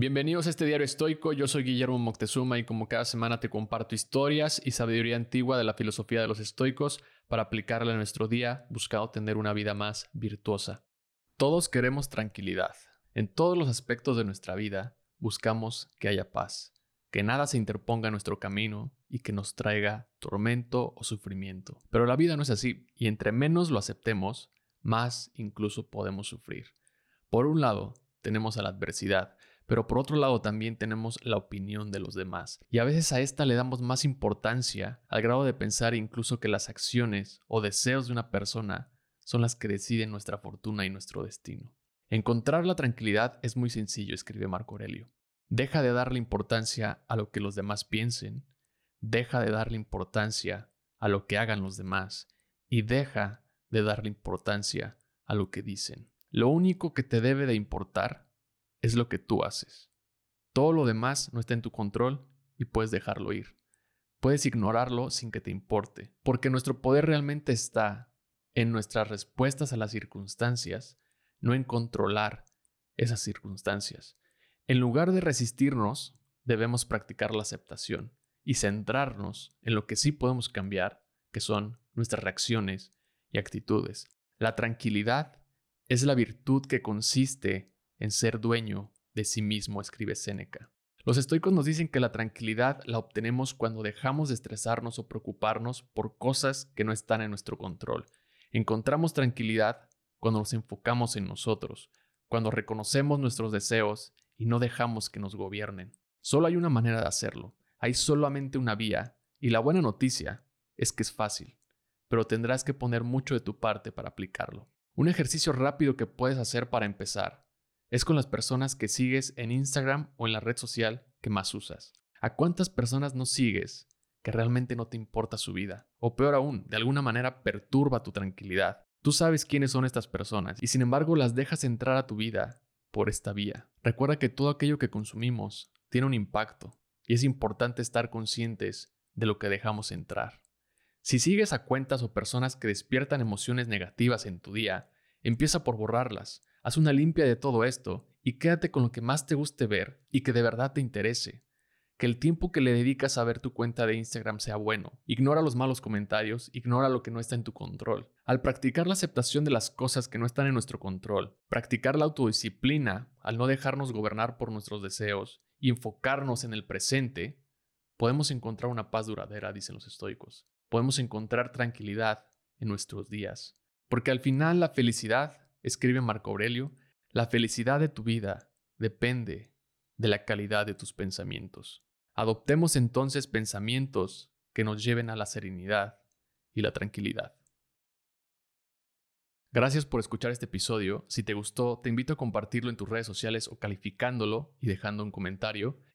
Bienvenidos a este diario estoico, yo soy Guillermo Moctezuma y como cada semana te comparto historias y sabiduría antigua de la filosofía de los estoicos para aplicarla en nuestro día buscando tener una vida más virtuosa. Todos queremos tranquilidad. En todos los aspectos de nuestra vida buscamos que haya paz, que nada se interponga en nuestro camino y que nos traiga tormento o sufrimiento. Pero la vida no es así y entre menos lo aceptemos, más incluso podemos sufrir. Por un lado, tenemos a la adversidad, pero por otro lado también tenemos la opinión de los demás. Y a veces a esta le damos más importancia al grado de pensar incluso que las acciones o deseos de una persona son las que deciden nuestra fortuna y nuestro destino. Encontrar la tranquilidad es muy sencillo, escribe Marco Aurelio. Deja de darle importancia a lo que los demás piensen, deja de darle importancia a lo que hagan los demás y deja de darle importancia a lo que dicen. Lo único que te debe de importar es lo que tú haces. Todo lo demás no está en tu control y puedes dejarlo ir. Puedes ignorarlo sin que te importe, porque nuestro poder realmente está en nuestras respuestas a las circunstancias, no en controlar esas circunstancias. En lugar de resistirnos, debemos practicar la aceptación y centrarnos en lo que sí podemos cambiar, que son nuestras reacciones y actitudes. La tranquilidad es la virtud que consiste en ser dueño de sí mismo, escribe Séneca. Los estoicos nos dicen que la tranquilidad la obtenemos cuando dejamos de estresarnos o preocuparnos por cosas que no están en nuestro control. Encontramos tranquilidad cuando nos enfocamos en nosotros, cuando reconocemos nuestros deseos y no dejamos que nos gobiernen. Solo hay una manera de hacerlo, hay solamente una vía, y la buena noticia es que es fácil, pero tendrás que poner mucho de tu parte para aplicarlo. Un ejercicio rápido que puedes hacer para empezar es con las personas que sigues en Instagram o en la red social que más usas. ¿A cuántas personas no sigues que realmente no te importa su vida? O peor aún, de alguna manera perturba tu tranquilidad. Tú sabes quiénes son estas personas y sin embargo las dejas entrar a tu vida por esta vía. Recuerda que todo aquello que consumimos tiene un impacto y es importante estar conscientes de lo que dejamos entrar. Si sigues a cuentas o personas que despiertan emociones negativas en tu día, empieza por borrarlas Haz una limpia de todo esto y quédate con lo que más te guste ver y que de verdad te interese. Que el tiempo que le dedicas a ver tu cuenta de Instagram sea bueno. Ignora los malos comentarios, ignora lo que no está en tu control. Al practicar la aceptación de las cosas que no están en nuestro control, practicar la autodisciplina al no dejarnos gobernar por nuestros deseos y enfocarnos en el presente, podemos encontrar una paz duradera, dicen los estoicos. Podemos encontrar tranquilidad en nuestros días. Porque al final la felicidad escribe Marco Aurelio, la felicidad de tu vida depende de la calidad de tus pensamientos. Adoptemos entonces pensamientos que nos lleven a la serenidad y la tranquilidad. Gracias por escuchar este episodio. Si te gustó, te invito a compartirlo en tus redes sociales o calificándolo y dejando un comentario.